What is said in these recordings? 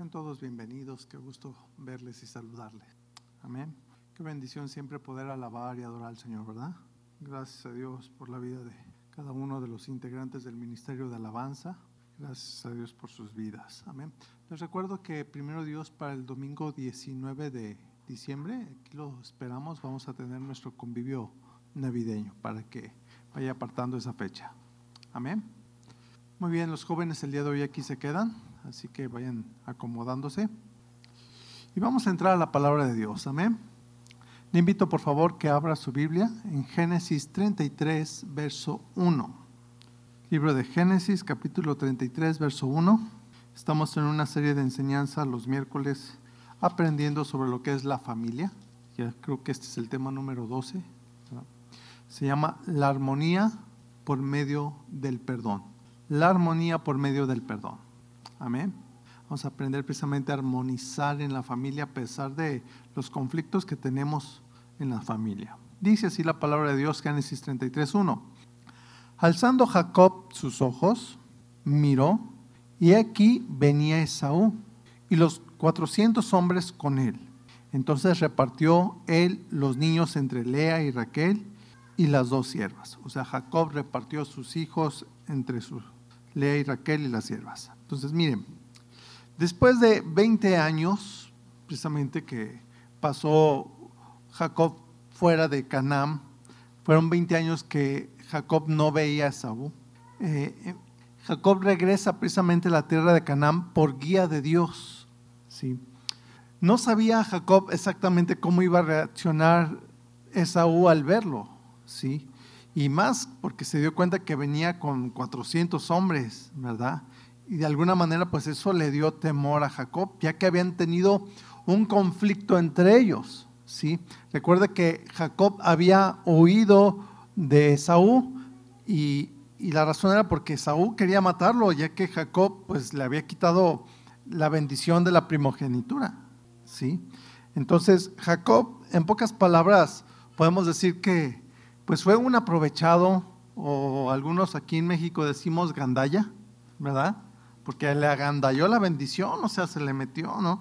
Sean todos bienvenidos, qué gusto verles y saludarles. Amén. Qué bendición siempre poder alabar y adorar al Señor, ¿verdad? Gracias a Dios por la vida de cada uno de los integrantes del Ministerio de Alabanza. Gracias a Dios por sus vidas. Amén. Les recuerdo que primero Dios para el domingo 19 de diciembre, aquí lo esperamos, vamos a tener nuestro convivio navideño para que vaya apartando esa fecha. Amén. Muy bien, los jóvenes el día de hoy aquí se quedan, así que vayan acomodándose. Y vamos a entrar a la palabra de Dios. Amén. Le invito por favor que abra su Biblia en Génesis 33, verso 1. Libro de Génesis, capítulo 33, verso 1. Estamos en una serie de enseñanza los miércoles aprendiendo sobre lo que es la familia. Ya creo que este es el tema número 12. Se llama la armonía por medio del perdón la armonía por medio del perdón. Amén. Vamos a aprender precisamente a armonizar en la familia a pesar de los conflictos que tenemos en la familia. Dice así la palabra de Dios, Génesis 33.1. Alzando Jacob sus ojos, miró, y aquí venía Esaú, y los cuatrocientos hombres con él. Entonces repartió él los niños entre Lea y Raquel y las dos siervas. O sea, Jacob repartió sus hijos entre sus Lea y Raquel y las siervas. Entonces, miren, después de 20 años, precisamente que pasó Jacob fuera de Canaán, fueron 20 años que Jacob no veía a Esaú. Eh, Jacob regresa precisamente a la tierra de Canaán por guía de Dios. ¿sí? No sabía Jacob exactamente cómo iba a reaccionar Esaú al verlo. ¿sí? Y más porque se dio cuenta que venía con 400 hombres, ¿verdad? Y de alguna manera pues eso le dio temor a Jacob, ya que habían tenido un conflicto entre ellos, ¿sí? Recuerda que Jacob había oído de Saúl y, y la razón era porque Saúl quería matarlo, ya que Jacob pues le había quitado la bendición de la primogenitura, ¿sí? Entonces Jacob, en pocas palabras, podemos decir que pues fue un aprovechado, o algunos aquí en México decimos gandalla, ¿verdad? Porque le agandalló la bendición, o sea, se le metió, ¿no?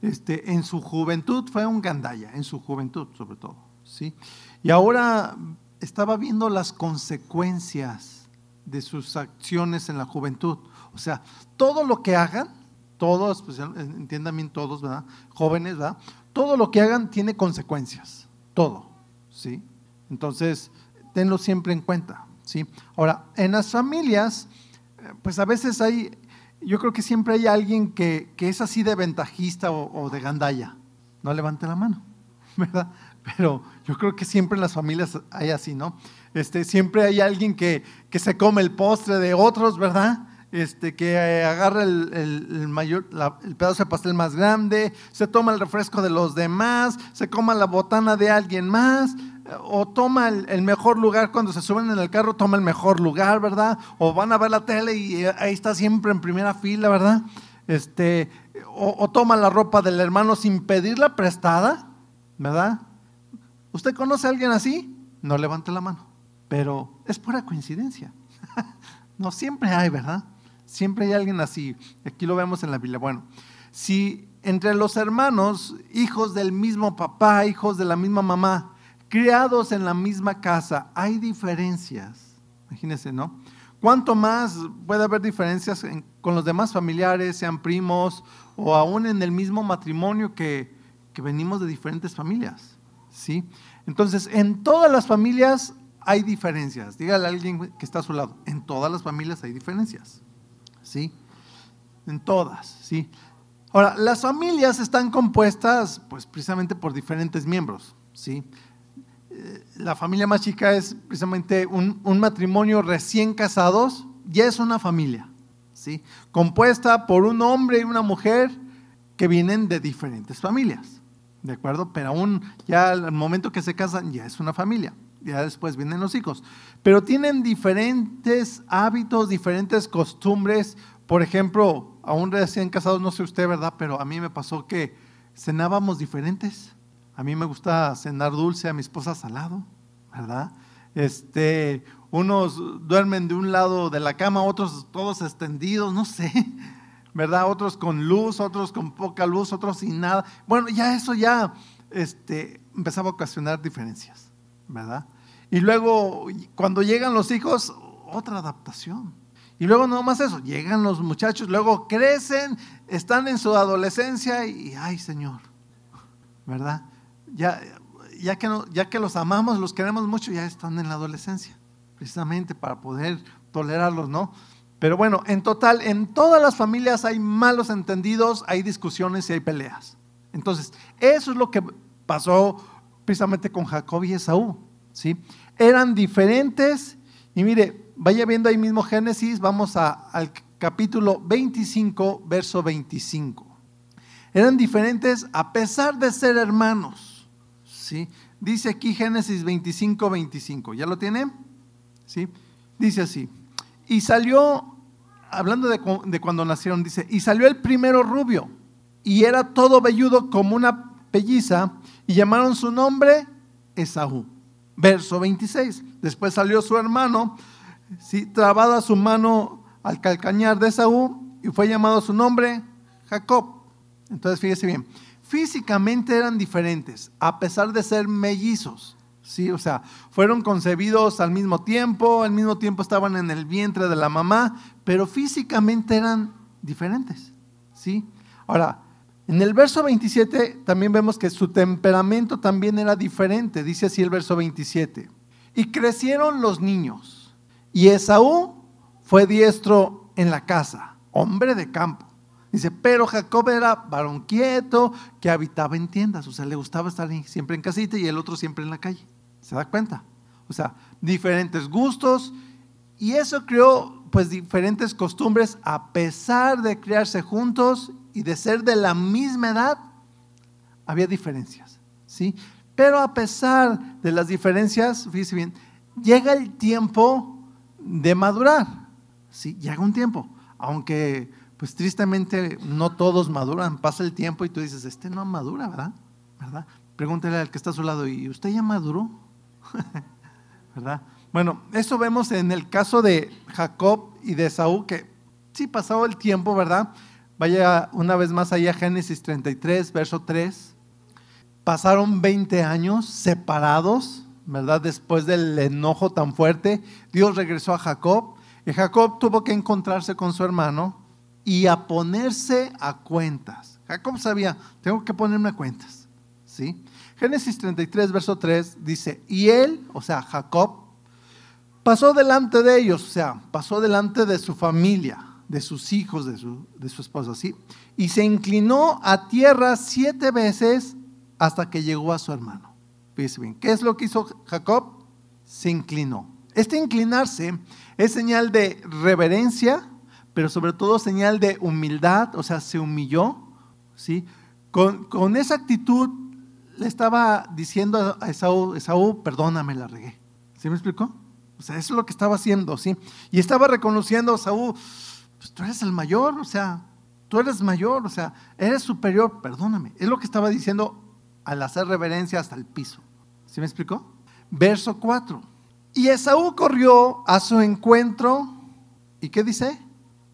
Este, en su juventud fue un gandalla, en su juventud sobre todo, ¿sí? Y ahora estaba viendo las consecuencias de sus acciones en la juventud. O sea, todo lo que hagan, todos, pues, entiendan bien todos, ¿verdad? Jóvenes, ¿verdad? Todo lo que hagan tiene consecuencias, todo, ¿sí? Entonces, tenlo siempre en cuenta. ¿sí? Ahora, en las familias, eh, pues a veces hay, yo creo que siempre hay alguien que, es así de ventajista o, de gandalla. No levante la mano, ¿verdad? Pero yo creo que siempre en las familias hay así, ¿no? Este, siempre hay alguien que, que se come el postre de otros, ¿verdad? Este, que eh, agarra el, mayor, el pedazo de pastel más grande, se toma el refresco de los demás, se coma la botana de alguien más, o toma el, mejor lugar cuando se suben en el carro, toma el mejor lugar, ¿verdad? O van a ver la tele y eh, ahí está siempre en primera fila, ¿verdad? Este, o, toma la ropa del hermano sin pedirla prestada, ¿verdad? ¿Usted conoce a alguien así? No levante la mano, pero es pura coincidencia. no siempre hay, ¿verdad? Siempre hay alguien así. Aquí lo vemos en la Biblia. Bueno, si entre los hermanos, hijos del mismo papá, hijos de la misma mamá, criados en la misma casa, hay diferencias. Imagínense, ¿no? ¿Cuánto más puede haber diferencias con los demás familiares, sean primos o aún en el mismo matrimonio que, que venimos de diferentes familias? ¿Sí? Entonces, en todas las familias hay diferencias. Dígale a alguien que está a su lado, en todas las familias hay diferencias. ¿Sí? En todas, ¿sí? Ahora, las familias están compuestas pues precisamente por diferentes miembros, ¿sí? La familia más chica es precisamente un, matrimonio recién casados, ya es una familia, ¿sí? compuesta por un hombre y una mujer que vienen de diferentes familias, ¿de acuerdo? Pero aún ya al momento que se casan ya es una familia, ya después vienen los hijos, pero tienen diferentes hábitos, diferentes costumbres, por ejemplo, aún recién casados, no sé usted, ¿verdad? Pero a mí me pasó que cenábamos diferentes. A mí me gusta cenar dulce, a mi esposa salado, ¿verdad? Este, unos duermen de un lado de la cama, otros todos extendidos, no sé. ¿verdad? Otros con luz, otros con poca luz, otros sin nada. Bueno, ya eso ya este, empezaba a ocasionar diferencias, ¿verdad? Y luego, cuando llegan los hijos, otra adaptación. Y luego no más eso, llegan los muchachos, luego crecen, están en su adolescencia y, ay Señor, ¿verdad? Ya, ya, que los amamos, los queremos mucho, ya están en la adolescencia, precisamente para poder tolerarlos, ¿no? Pero bueno, en total, en todas las familias hay malos entendidos, hay discusiones y hay peleas. Entonces, eso es lo que pasó precisamente con Jacob y Esaú, ¿sí? Eran diferentes y mire, vaya viendo ahí mismo Génesis, vamos al capítulo 25, verso 25. Eran diferentes a pesar de ser hermanos, Dice aquí Génesis 25, 25. ¿Ya lo tienen? ¿Sí? Dice así. Y salió hablando de, cuando nacieron, dice, y salió el primero rubio, y era todo velludo como una pelliza, y llamaron su nombre Esaú. Verso 26. Después salió su hermano, ¿sí? trabada su mano al calcañar de Esaú, y fue llamado su nombre Jacob. Entonces, fíjese bien, físicamente eran diferentes, a pesar de ser mellizos. ¿sí? O sea, fueron concebidos al mismo tiempo, al mismo tiempo estaban en el vientre de la mamá, pero físicamente eran diferentes, ¿sí? Ahora, en el verso 27 también vemos que su temperamento también era diferente, dice así el verso 27. Y crecieron los niños, y Esaú fue diestro en la casa, hombre de campo. Dice, pero Jacob era varón quieto que habitaba en tiendas, o sea, le gustaba estar siempre en casita y el otro siempre en la calle. ¿Se da cuenta? O sea, diferentes gustos y eso creó pues diferentes costumbres a pesar de criarse juntos y de ser de la misma edad, había diferencias, ¿sí? Pero a pesar de las diferencias, fíjese bien, llega el tiempo de madurar, ¿sí? Llega un tiempo, aunque pues tristemente no todos maduran, pasa el tiempo y tú dices, este no madura, ¿verdad? ¿verdad? Pregúntale al que está a su lado, ¿y usted ya maduró? ¿Verdad? Bueno, eso vemos en el caso de Jacob y de Saúl, que sí pasó el tiempo, ¿verdad? Vaya una vez más allá a Génesis 33, verso 3. Pasaron 20 años separados, ¿verdad? Después del enojo tan fuerte, Dios regresó a Jacob y Jacob tuvo que encontrarse con su hermano y a ponerse a cuentas. Jacob sabía, tengo que ponerme a cuentas, ¿sí? Génesis 33, verso 3 dice, y él, o sea, Jacob, pasó delante de ellos, o sea, pasó delante de su familia, de sus hijos, de su, de su esposa, ¿sí? Y se inclinó a tierra siete veces hasta que llegó a su hermano. Fíjense bien, ¿qué es lo que hizo Jacob? Se inclinó. Este inclinarse es señal de reverencia, pero sobre todo señal de humildad, o sea, se humilló, ¿sí? Con, con esa actitud le estaba diciendo a Esaú, Esaú, perdóname, la regué. ¿Sí me explicó? O sea, eso es lo que estaba haciendo, ¿sí? Y estaba reconociendo a Esaú, pues tú eres el mayor, o sea, tú eres mayor, o sea, eres superior, perdóname. Es lo que estaba diciendo al hacer reverencia hasta el piso. ¿Sí me explicó? Verso 4. Y Esaú corrió a su encuentro, ¿y qué dice?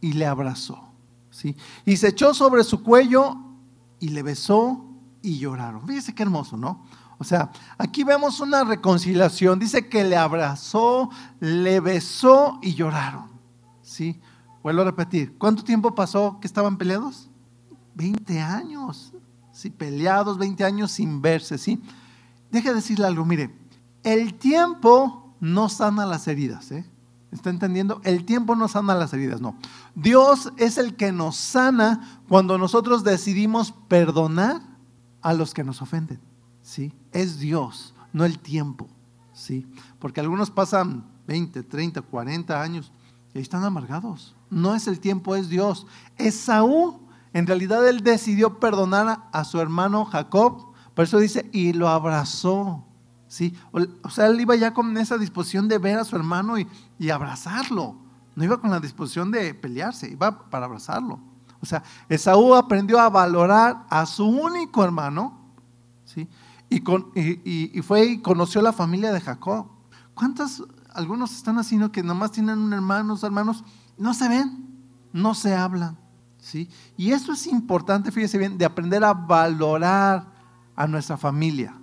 Y le abrazó, ¿sí? Y se echó sobre su cuello y le besó y lloraron. Fíjese qué hermoso, ¿no? O sea, aquí vemos una reconciliación. Dice que le abrazó, le besó y lloraron. ¿Sí? Vuelvo a repetir. ¿Cuánto tiempo pasó que estaban peleados? 20 años. Sí, peleados, 20 años sin verse, ¿sí? Deje decirle algo, mire, el tiempo no sana las heridas, ¿eh? ¿Está entendiendo? El tiempo no sana las heridas, no. Dios es el que nos sana cuando nosotros decidimos perdonar a los que nos ofenden. ¿sí? Es Dios, no el tiempo. ¿sí? Porque algunos pasan 20, 30, 40 años y ahí están amargados. No es el tiempo, es Dios. Esaú, en realidad él decidió perdonar a, su hermano Jacob. Por eso dice, y lo abrazó. ¿Sí? O, sea, él iba ya con esa disposición de ver a su hermano y, y abrazarlo. No iba con la disposición de pelearse, iba para abrazarlo. O sea, Esaú aprendió a valorar a su único hermano, ¿sí? Y, con, y, fue y conoció la familia de Jacob. ¿Cuántos, algunos están haciendo que nomás tienen un hermano, hermanos, no se ven, no se hablan, ¿sí? Y eso es importante, fíjese bien, de aprender a valorar a nuestra familia.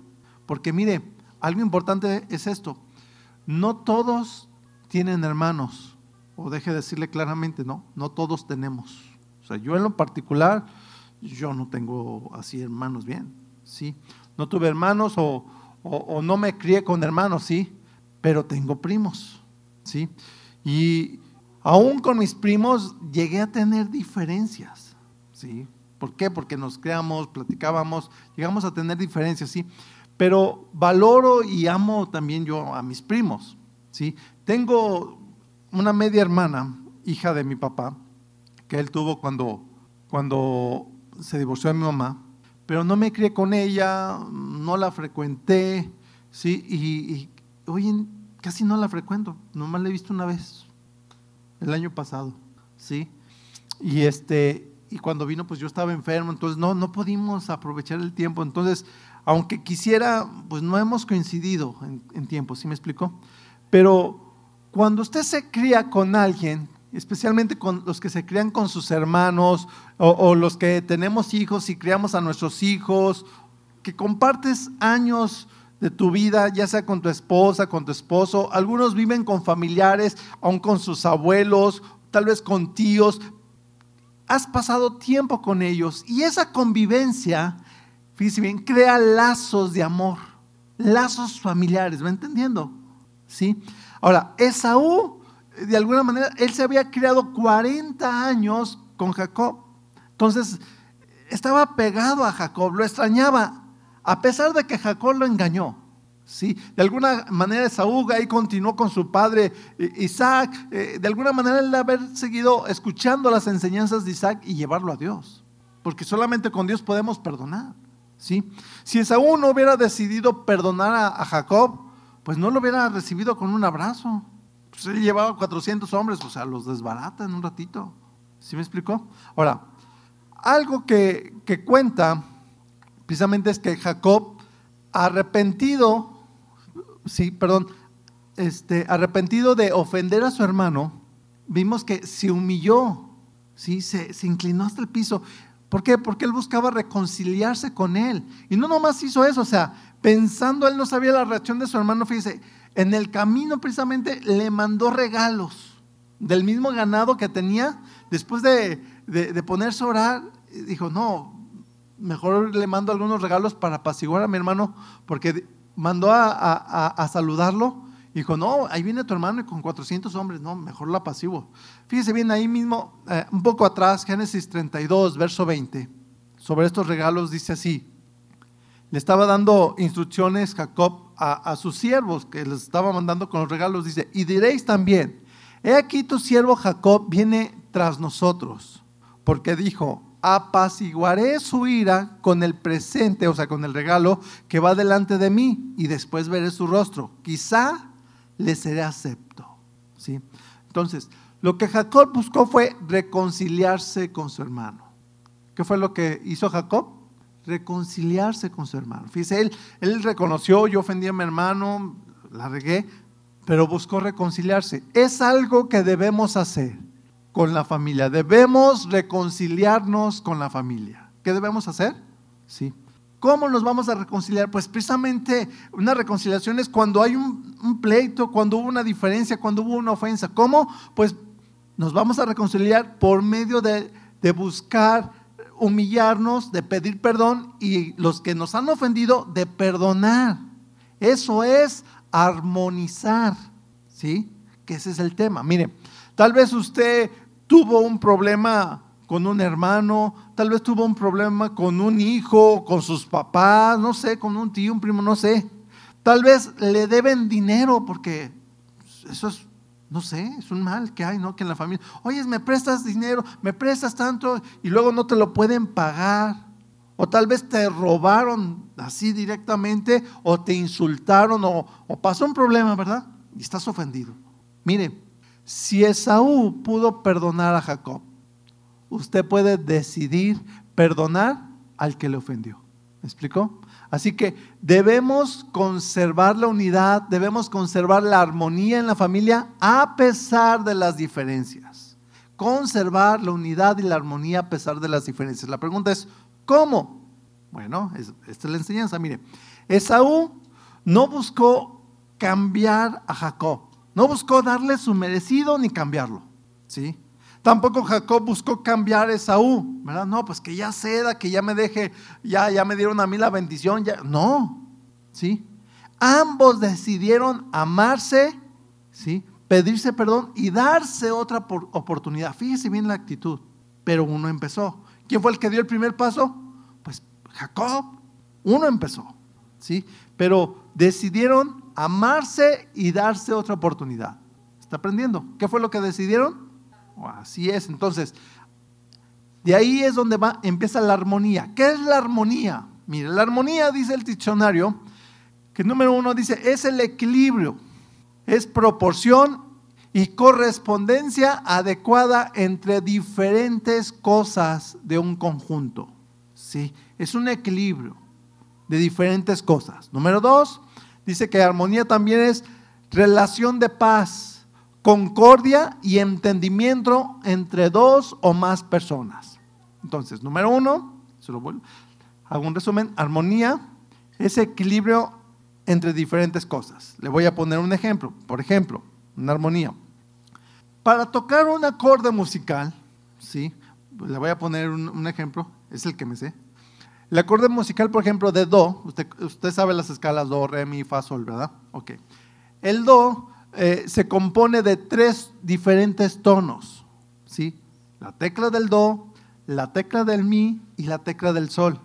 Porque mire, algo importante es esto. No todos tienen hermanos. O deje de decirle claramente, no, no todos tenemos. O sea, yo en lo particular, yo no tengo así hermanos bien, ¿sí? No tuve hermanos o, o no me crié con hermanos, ¿sí? Pero tengo primos, ¿sí? Y aún con mis primos llegué a tener diferencias, ¿sí? ¿Por qué? Porque nos creamos, platicábamos, llegamos a tener diferencias, ¿sí? Pero valoro y amo también yo a mis primos, ¿sí? Tengo una media hermana, hija de mi papá, que él tuvo cuando, cuando se divorció de mi mamá, pero no me crié con ella, no la frecuenté, ¿sí? Y, y hoy casi no la frecuento, nomás la he visto una vez, el año pasado, ¿sí? Y este, y cuando vino, pues yo estaba enfermo, entonces no, no pudimos aprovechar el tiempo, entonces, aunque quisiera, pues no hemos coincidido en, tiempo, ¿sí me explicó? Pero cuando usted se cría con alguien especialmente con los que se crían con sus hermanos o, los que tenemos hijos y criamos a nuestros hijos, que compartes años de tu vida, ya sea con tu esposa, con tu esposo. Algunos viven con familiares, aún con sus abuelos, tal vez con tíos. Has pasado tiempo con ellos y esa convivencia, fíjese bien, crea lazos de amor, lazos familiares, ¿va entendiendo? ¿Sí? Ahora, Esaú de alguna manera, él se había criado 40 años con Jacob. Entonces, estaba pegado a Jacob, lo extrañaba, a pesar de que Jacob lo engañó. ¿sí? De alguna manera Saúl ahí continuó con su padre Isaac. Eh, de alguna manera él haber seguido escuchando las enseñanzas de Isaac y llevarlo a Dios. Porque solamente con Dios podemos perdonar. ¿Sí? Si Esaú no hubiera decidido perdonar a Jacob, pues no lo hubiera recibido con un abrazo. Pues él llevaba 400 hombres, o sea, los desbarata en un ratito. ¿Sí me explicó? Ahora, algo que, que cuenta precisamente es que Jacob, arrepentido, sí, perdón, este, arrepentido de ofender a su hermano, vimos que se humilló, ¿sí? se, se inclinó hasta el piso. ¿Por qué? Porque él buscaba reconciliarse con él. Y no nomás hizo eso, o sea, pensando, él no sabía la reacción de su hermano, fíjese, en el camino precisamente le mandó regalos del mismo ganado que tenía. Después de, ponerse a orar, dijo, no, mejor le mando algunos regalos para apaciguar a mi hermano, porque mandó a, saludarlo. Dijo, no, ahí viene tu hermano y con 400 hombres, no, mejor lo apaciguo. Fíjese bien, ahí mismo, eh, un poco atrás, Génesis 32, verso 20, sobre estos regalos dice así, le estaba dando instrucciones Jacob a, sus siervos que les estaba mandando con los regalos, dice, y diréis también, he aquí tu siervo Jacob viene tras nosotros, porque dijo, apaciguaré su ira con el presente, o sea, con el regalo que va delante de mí, y después veré su rostro. Quizá le seré acepto. ¿Sí? Entonces, lo que Jacob buscó fue reconciliarse con su hermano. ¿Qué fue lo que hizo Jacob? reconciliarse con su hermano. Fíjese, él, él reconoció, yo ofendí a mi hermano, la regué, pero buscó reconciliarse. Es algo que debemos hacer con la familia. Debemos reconciliarnos con la familia. ¿Qué debemos hacer? Sí. ¿Cómo nos vamos a reconciliar? Pues precisamente una reconciliación es cuando hay un, pleito, cuando hubo una diferencia, cuando hubo una ofensa. ¿Cómo? Pues nos vamos a reconciliar por medio de, de buscar humillarnos, de pedir perdón y los que nos han ofendido, de perdonar. Eso es armonizar, ¿sí? Que ese es el tema. Mire, tal vez usted tuvo un problema con un hermano, tal vez tuvo un problema con un hijo, con sus papás, no sé, con un tío, un primo, no sé. Tal vez le deben dinero porque eso es no sé, es un mal que hay, ¿no? Que en la familia, oye, me prestas dinero, me prestas tanto y luego no te lo pueden pagar. O tal vez te robaron así directamente o te insultaron o, o pasó un problema, ¿verdad? Y estás ofendido. Mire, si Esaú pudo perdonar a Jacob, usted puede decidir perdonar al que le ofendió. ¿Me explicó? Así que debemos conservar la unidad, debemos conservar la armonía en la familia a pesar de las diferencias. conservar la unidad y la armonía a pesar de las diferencias. La pregunta es, ¿cómo? Bueno, esta es la enseñanza. Mire, Esaú no buscó cambiar a Jacob, no buscó darle su merecido ni cambiarlo, ¿sí? Tampoco Jacob buscó cambiar a Esaú, ¿verdad? No, pues que ya ceda, que ya me deje, ya, ya me dieron a mí la bendición, ya. No, ¿sí? Ambos decidieron amarse, ¿sí? Pedirse perdón y darse otra oportunidad. Fíjese bien la actitud, pero uno empezó. ¿Quién fue el que dio el primer paso? Pues Jacob, uno empezó, ¿sí? Pero decidieron amarse y darse otra oportunidad. ¿Está aprendiendo? ¿Qué fue lo que decidieron? Así es. Entonces, de ahí es donde va, empieza la armonía. ¿Qué es la armonía? Mire, la armonía, dice el diccionario, que número uno dice, es el equilibrio, es proporción y correspondencia adecuada entre diferentes cosas de un conjunto. ¿Sí? Es un equilibrio de diferentes cosas. Número dos, dice que armonía también es relación de paz concordia y entendimiento entre dos o más personas. Entonces, número uno, se hago un resumen, armonía es equilibrio entre diferentes cosas. Le voy a poner un ejemplo, por ejemplo, una armonía. Para tocar un acorde musical, ¿sí? le voy a poner un, ejemplo, es el que me sé. El acorde musical, por ejemplo, de Do, usted, usted sabe las escalas Do, Re, Mi, Fa, Sol, ¿verdad? Ok. El Do eh, se compone de tres diferentes tonos, ¿sí? La tecla del do, la tecla del mi y la tecla del sol.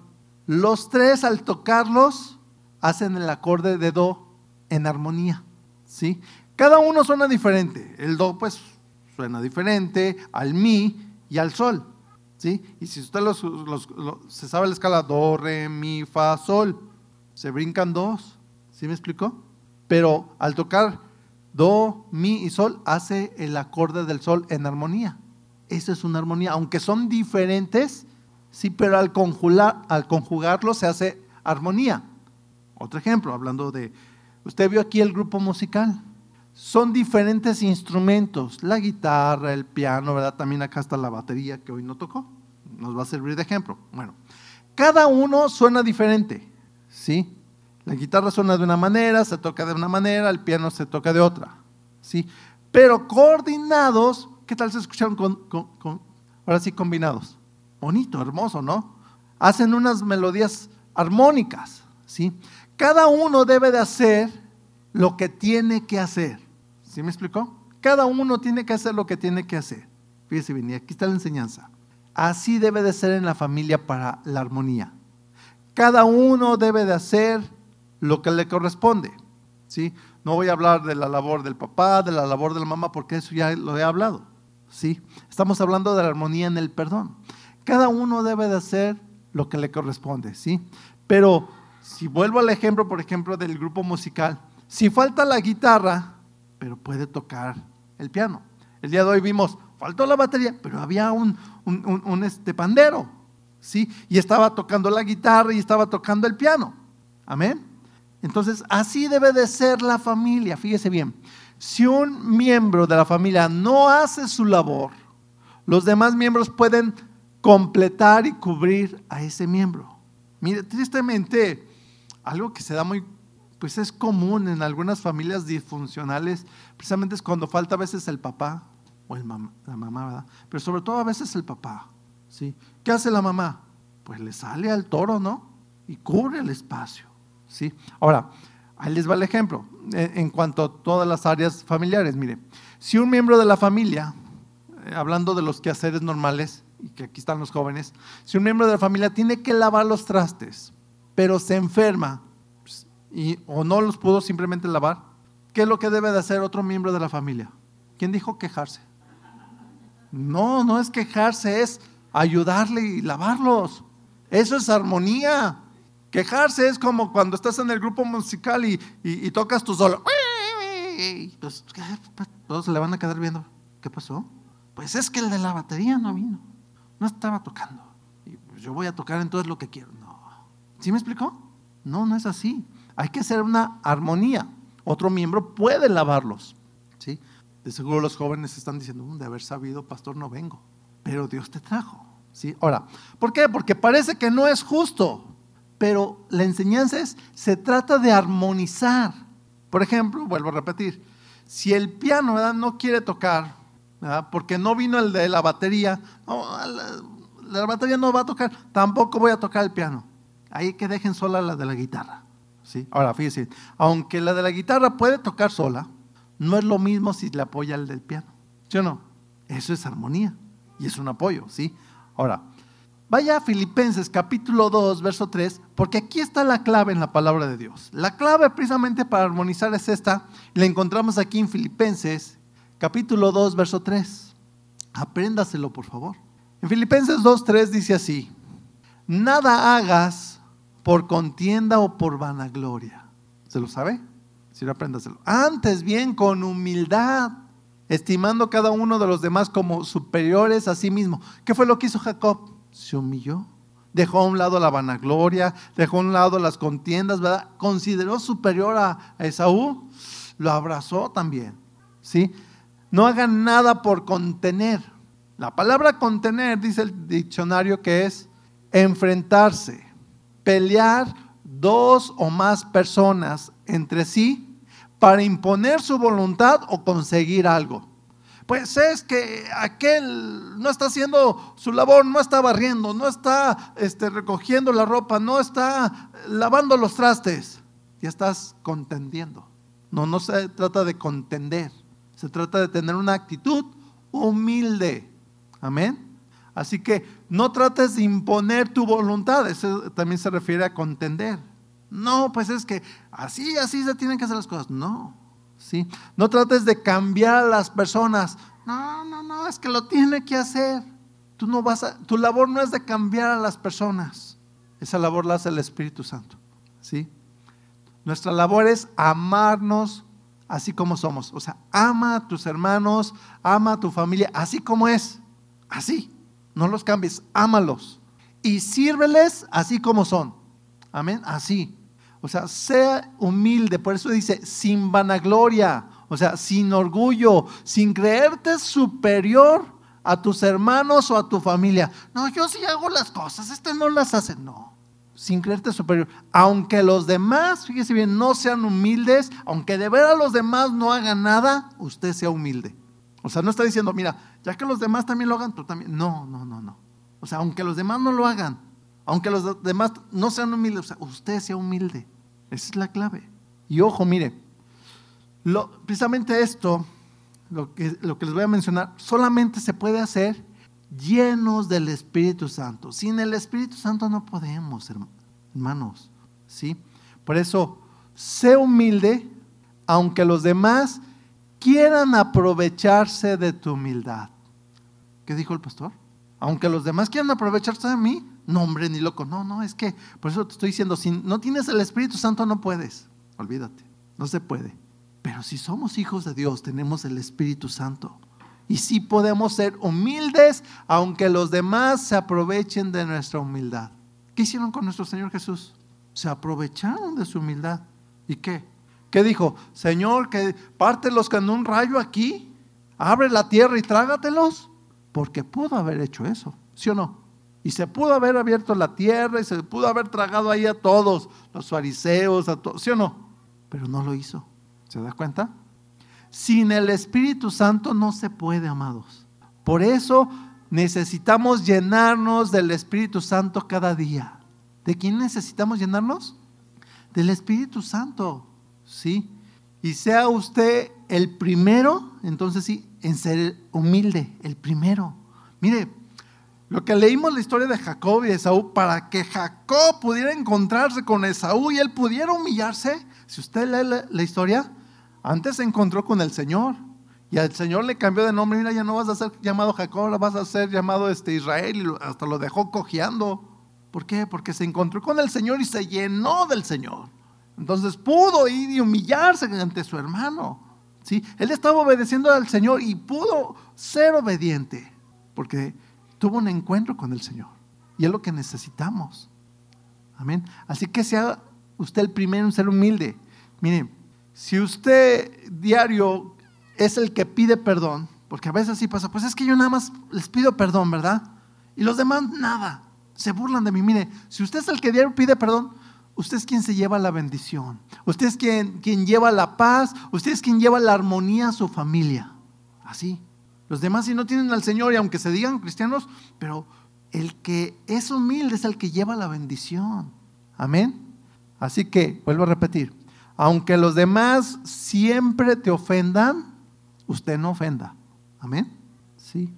Los tres al tocarlos hacen el acorde de do en armonía, ¿sí? Cada uno suena diferente. El do pues suena diferente al mi y al sol, ¿sí? Y si usted se sabe la escala do, re, mi, fa, sol, se brincan dos, ¿sí me explicó? Pero al tocar Do, Mi y Sol hace el acorde del Sol en armonía. Esa es una armonía, aunque son diferentes, sí, pero al, conjugar, al conjugarlo se hace armonía. Otro ejemplo, hablando de, usted vio aquí el grupo musical. Son diferentes instrumentos, la guitarra, el piano, ¿verdad? También acá está la batería que hoy no tocó. Nos va a servir de ejemplo. Bueno, cada uno suena diferente, ¿sí? La guitarra suena de una manera, se toca de una manera, el piano se toca de otra. ¿sí? Pero coordinados, ¿qué tal se escucharon con, ahora sí combinados? Bonito, hermoso, ¿no? Hacen unas melodías armónicas, ¿sí? Cada uno debe de hacer lo que tiene que hacer. ¿Sí me explicó? Cada uno tiene que hacer lo que tiene que hacer. Fíjese bien, y aquí está la enseñanza. Así debe de ser en la familia para la armonía. Cada uno debe de hacer lo que le corresponde. ¿sí? No voy a hablar de la labor del papá, de la labor de la mamá, porque eso ya lo he hablado. ¿sí? Estamos hablando de la armonía en el perdón. Cada uno debe de hacer lo que le corresponde. ¿sí? Pero si vuelvo al ejemplo, por ejemplo, del grupo musical, si falta la guitarra, pero puede tocar el piano. El día de hoy vimos, faltó la batería, pero había un, un, este pandero, ¿sí? Y estaba tocando la guitarra y estaba tocando el piano. Amén. Entonces, así debe de ser la familia. Fíjese bien, si un miembro de la familia no hace su labor, los demás miembros pueden completar y cubrir a ese miembro. Mire, tristemente, algo que se da muy, pues es común en algunas familias disfuncionales, precisamente es cuando falta a veces el papá o el la mamá, ¿verdad? Pero sobre todo a veces el papá, ¿sí? ¿Qué hace la mamá? Pues le sale al toro, ¿no? Y cubre el espacio. Ahora, ahí les va el ejemplo eh, en cuanto a todas las áreas familiares. Mire, si un miembro de la familia, eh, hablando de los quehaceres normales, y que aquí están los jóvenes, si un miembro de la familia tiene que lavar los trastes, pero se enferma pues, y, o no los pudo simplemente lavar, ¿qué es lo que debe de hacer otro miembro de la familia? ¿Quién dijo quejarse? No, no es quejarse, es ayudarle y lavarlos. Eso es armonía. Quejarse es como cuando estás en el grupo musical y, tocas tu solo. Pues, todos se le van a quedar viendo. ¿Qué pasó? Pues es que el de la batería no vino. No estaba tocando. Y pues yo voy a tocar entonces lo que quiero. No. ¿Sí me explicó? No, no es así. Hay que hacer una armonía. Otro miembro puede lavarlos. ¿sí? De seguro los jóvenes están diciendo, "Mm, de haber sabido, pastor, no vengo. Pero Dios te trajo. ¿sí? Ahora, ¿por qué? Porque parece que no es justo. Pero la enseñanza es, se trata de armonizar. Por ejemplo, vuelvo a repetir, si el piano no quiere tocar, porque no vino el de la batería, la, la batería no va a tocar, tampoco voy a tocar el piano. Ahí que dejen sola la de la guitarra. ¿sí? Ahora, fíjense, aunque la de la guitarra puede tocar sola, no es lo mismo si le apoya el del piano. ¿Sí o no? Eso es armonía y es un apoyo, ¿sí? Ahora, vaya a Filipenses capítulo 2, verso 3, porque aquí está la clave en la palabra de Dios. La clave precisamente para armonizar es esta, la encontramos aquí en Filipenses capítulo 2, verso 3. Apréndaselo, por favor. En Filipenses 2, 3 dice así, nada hagas por contienda o por vanagloria. ¿Se lo sabe? Si no, apréndaselo. Antes bien con humildad, estimando cada uno de los demás como superiores a sí mismo. ¿Qué fue lo que hizo Jacob? Se humilló. Dejó a un lado la vanagloria, dejó a un lado las contiendas, ¿verdad? Consideró superior a, a Esaú, lo abrazó también. ¿Sí? No hagan nada por contener. La palabra contener, dice el diccionario, que es enfrentarse, pelear dos o más personas entre sí para imponer su voluntad o conseguir algo. Pues es que aquel no está haciendo su labor, no está barriendo, no está este, recogiendo la ropa, no está lavando los trastes. Ya estás contendiendo. No, no se trata de contender. Se trata de tener una actitud humilde. Amén. Así que no trates de imponer tu voluntad. Eso también se refiere a contender. No, pues es que así, así se tienen que hacer las cosas. No, ¿sí? No trates de cambiar a las personas. No, no, no, es que lo tiene que hacer. Tú no vas a, tu labor no es de cambiar a las personas. Esa labor la hace el Espíritu Santo, ¿sí? Nuestra labor es amarnos así como somos. O sea, ama a tus hermanos, ama a tu familia, así como es. Así. No los cambies, ámalos. Y sírveles así como son. Amén. Así. O sea, sea humilde. Por eso dice, sin vanagloria. O sea, sin orgullo, sin creerte superior a tus hermanos o a tu familia. No, yo sí hago las cosas, este no las hace. No, sin creerte superior. Aunque los demás, fíjese bien, no sean humildes, aunque de ver a los demás no hagan nada, usted sea humilde. O sea, no está diciendo, mira, ya que los demás también lo hagan, tú también. No, no, no, no. O sea, aunque los demás no lo hagan, aunque los demás no sean humildes, o sea, usted sea humilde. Esa es la clave. Y ojo, mire, lo, precisamente esto, lo que, lo que les voy a mencionar, solamente se puede hacer llenos del Espíritu Santo. Sin el Espíritu Santo no podemos, hermanos. ¿Sí? Por eso, sé humilde, aunque los demás quieran aprovecharse de tu humildad. ¿Qué dijo el pastor? Aunque los demás quieran aprovecharse de mí, no, hombre, ni loco. No, no, es que por eso te estoy diciendo, si no tienes el Espíritu Santo no puedes. Olvídate, no se puede. Pero si somos hijos de Dios, tenemos el Espíritu Santo. Y sí podemos ser humildes, aunque los demás se aprovechen de nuestra humildad. ¿Qué hicieron con nuestro Señor Jesús? Se aprovecharon de su humildad. ¿Y qué? ¿Qué dijo? Señor, que pártelos con un rayo aquí, abre la tierra y trágatelos. Porque pudo haber hecho eso, ¿sí o no? Y se pudo haber abierto la tierra y se pudo haber tragado ahí a todos, los fariseos, a todos, ¿sí o no? Pero no lo hizo. ¿Se da cuenta? Sin el Espíritu Santo no se puede, amados. Por eso necesitamos llenarnos del Espíritu Santo cada día. ¿De quién necesitamos llenarnos? Del Espíritu Santo. ¿Sí? Y sea usted el primero, entonces sí, en ser humilde, el primero. Mire, lo que leímos la historia de Jacob y de Esaú, para que Jacob pudiera encontrarse con Esaú y él pudiera humillarse, si usted lee la, la historia, antes se encontró con el Señor. Y al Señor le cambió de nombre. Mira, ya no vas a ser llamado Jacob, ahora vas a ser llamado este Israel. Y hasta lo dejó cojeando. ¿Por qué? Porque se encontró con el Señor y se llenó del Señor. Entonces pudo ir y humillarse ante su hermano. ¿sí? Él estaba obedeciendo al Señor y pudo ser obediente. Porque tuvo un encuentro con el Señor. Y es lo que necesitamos. Amén. Así que sea usted el primero en ser humilde. Mire, si usted diario es el que pide perdón, porque a veces sí pasa, pues es que yo nada más les pido perdón, ¿verdad? Y los demás nada, se burlan de mí. Mire, si usted es el que pide perdón, usted es quien se lleva la bendición, usted es quien, quien lleva la paz, usted es quien lleva la armonía a su familia. Así. Los demás si no tienen al Señor y aunque se digan cristianos, pero el que es humilde es el que lleva la bendición. Amén. Así que, vuelvo a repetir, aunque los demás siempre te ofendan, usted no ofenda. Amén. Sí.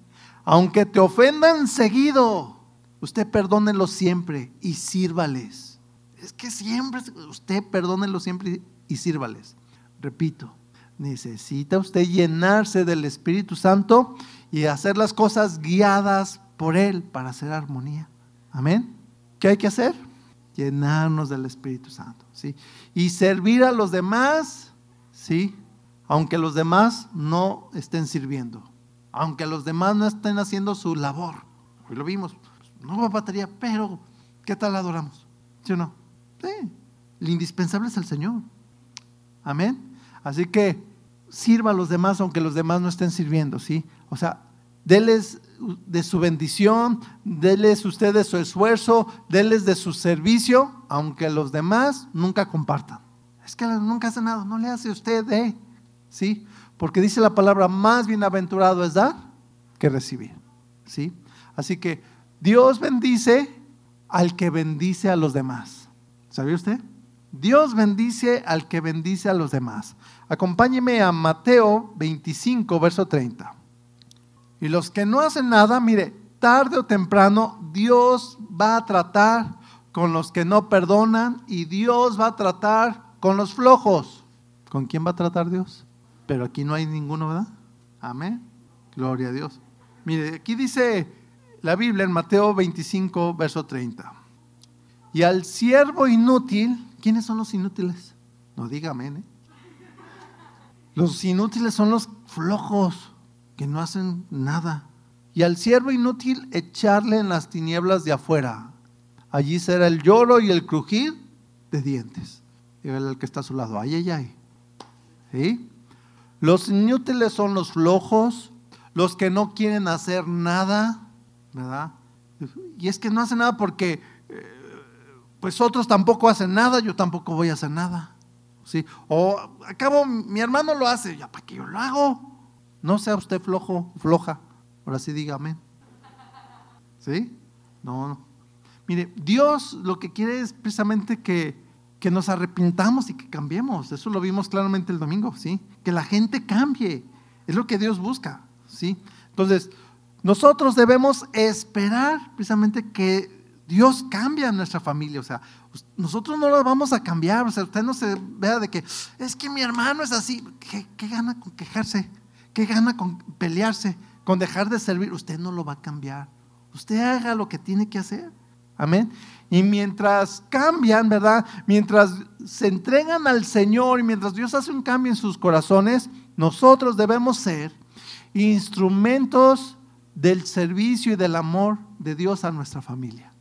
Aunque te ofendan seguido, usted perdónenlo siempre y sírvales. Es que siempre, usted perdónenlo siempre y sírvales. Repito, necesita usted llenarse del Espíritu Santo y hacer las cosas guiadas por Él para hacer armonía. Amén. ¿Qué hay que hacer? Llenarnos del Espíritu Santo. ¿sí? Y servir a los demás, ¿sí? aunque los demás no estén sirviendo, aunque los demás no estén haciendo su labor. Hoy lo vimos, no va batería, pero ¿qué tal adoramos? ¿Sí o no? Sí, el indispensable es el Señor. Amén. Así que sirva a los demás aunque los demás no estén sirviendo, ¿sí? O sea, déles de su bendición, déles ustedes su esfuerzo, déles de su servicio, aunque los demás nunca compartan. Es que nunca hace nada, no le hace usted, ¿eh? ¿Sí? Porque dice la palabra, más bienaventurado es dar que recibir, ¿sí? Así que Dios bendice al que bendice a los demás. ¿Sabía usted? Dios bendice al que bendice a los demás. Acompáñeme a Mateo 25, verso 30. Y los que no hacen nada, mire, tarde o temprano Dios va a tratar con los que no perdonan y Dios va a tratar con los flojos. ¿Con quién va a tratar Dios? Pero aquí no hay ninguno, ¿verdad? Amén. Gloria a Dios. Mire, aquí dice la Biblia en Mateo 25, verso 30. Y al siervo inútil, ¿quiénes son los inútiles? No diga amén. ¿eh? Los inútiles son los flojos que no hacen nada. Y al siervo inútil echarle en las tinieblas de afuera. Allí será el lloro y el crujir de dientes. Y el que está a su lado, ay, ay, ay. ¿Sí? Los inútiles son los flojos, los que no quieren hacer nada, ¿verdad? Y es que no hacen nada porque, eh, pues otros tampoco hacen nada, yo tampoco voy a hacer nada. ¿Sí? O acabo, mi hermano lo hace, ya para que yo lo hago. No sea usted flojo, floja. Ahora sí diga amén. ¿Sí? No, no. Mire, Dios lo que quiere es precisamente que, que nos arrepintamos y que cambiemos. Eso lo vimos claramente el domingo, ¿sí? Que la gente cambie. Es lo que Dios busca, ¿sí? Entonces, nosotros debemos esperar precisamente que Dios cambie a nuestra familia. O sea, nosotros no lo vamos a cambiar. O sea, usted no se vea de que es que mi hermano es así. ¿Qué, qué gana con quejarse? ¿Qué gana con pelearse? Con dejar de servir. Usted no lo va a cambiar. Usted haga lo que tiene que hacer. Amén. Y mientras cambian, ¿verdad? Mientras se entregan al Señor y mientras Dios hace un cambio en sus corazones, nosotros debemos ser instrumentos del servicio y del amor de Dios a nuestra familia.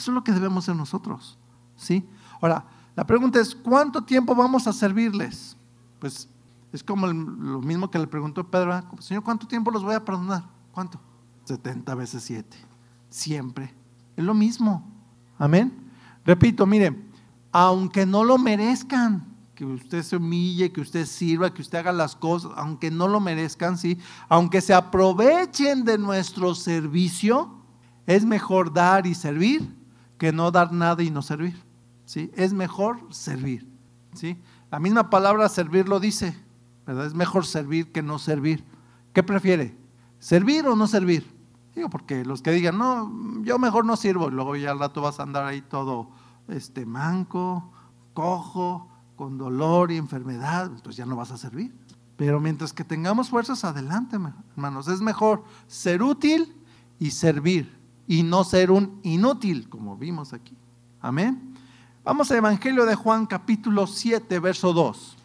Eso es lo que debemos ser nosotros. ¿Sí? Ahora, la pregunta es, ¿cuánto tiempo vamos a servirles? Pues es como lo mismo que le preguntó Pedro, Señor, ¿cuánto tiempo los voy a perdonar? ¿Cuánto? 70 veces 7. Siempre. Es lo mismo. Amén. Repito, mire, aunque no lo merezcan, que usted se humille, que usted sirva, que usted haga las cosas, aunque no lo merezcan, sí, aunque se aprovechen de nuestro servicio, es mejor dar y servir que no dar nada y no servir. ¿sí? Es mejor servir. ¿sí? La misma palabra servir lo dice. Es mejor servir que no servir. ¿Qué prefiere? ¿Servir o no servir? Digo, porque los que digan, no, yo mejor no sirvo, y luego ya al rato vas a andar ahí todo este, manco, cojo, con dolor y enfermedad, entonces ya no vas a servir. Pero mientras que tengamos fuerzas, adelante, hermanos. Es mejor ser útil y servir y no ser un inútil, como vimos aquí. Amén. Vamos al Evangelio de Juan capítulo 7, verso 2.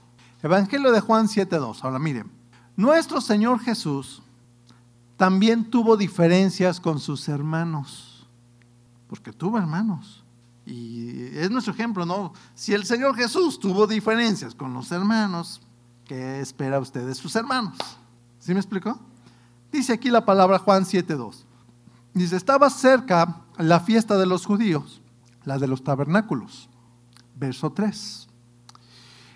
Evangelio de Juan 7.2. Ahora miren, nuestro Señor Jesús también tuvo diferencias con sus hermanos, porque tuvo hermanos. Y es nuestro ejemplo, ¿no? Si el Señor Jesús tuvo diferencias con los hermanos, ¿qué espera usted de sus hermanos? ¿Sí me explicó? Dice aquí la palabra Juan 7.2. Dice, estaba cerca la fiesta de los judíos, la de los tabernáculos. Verso 3.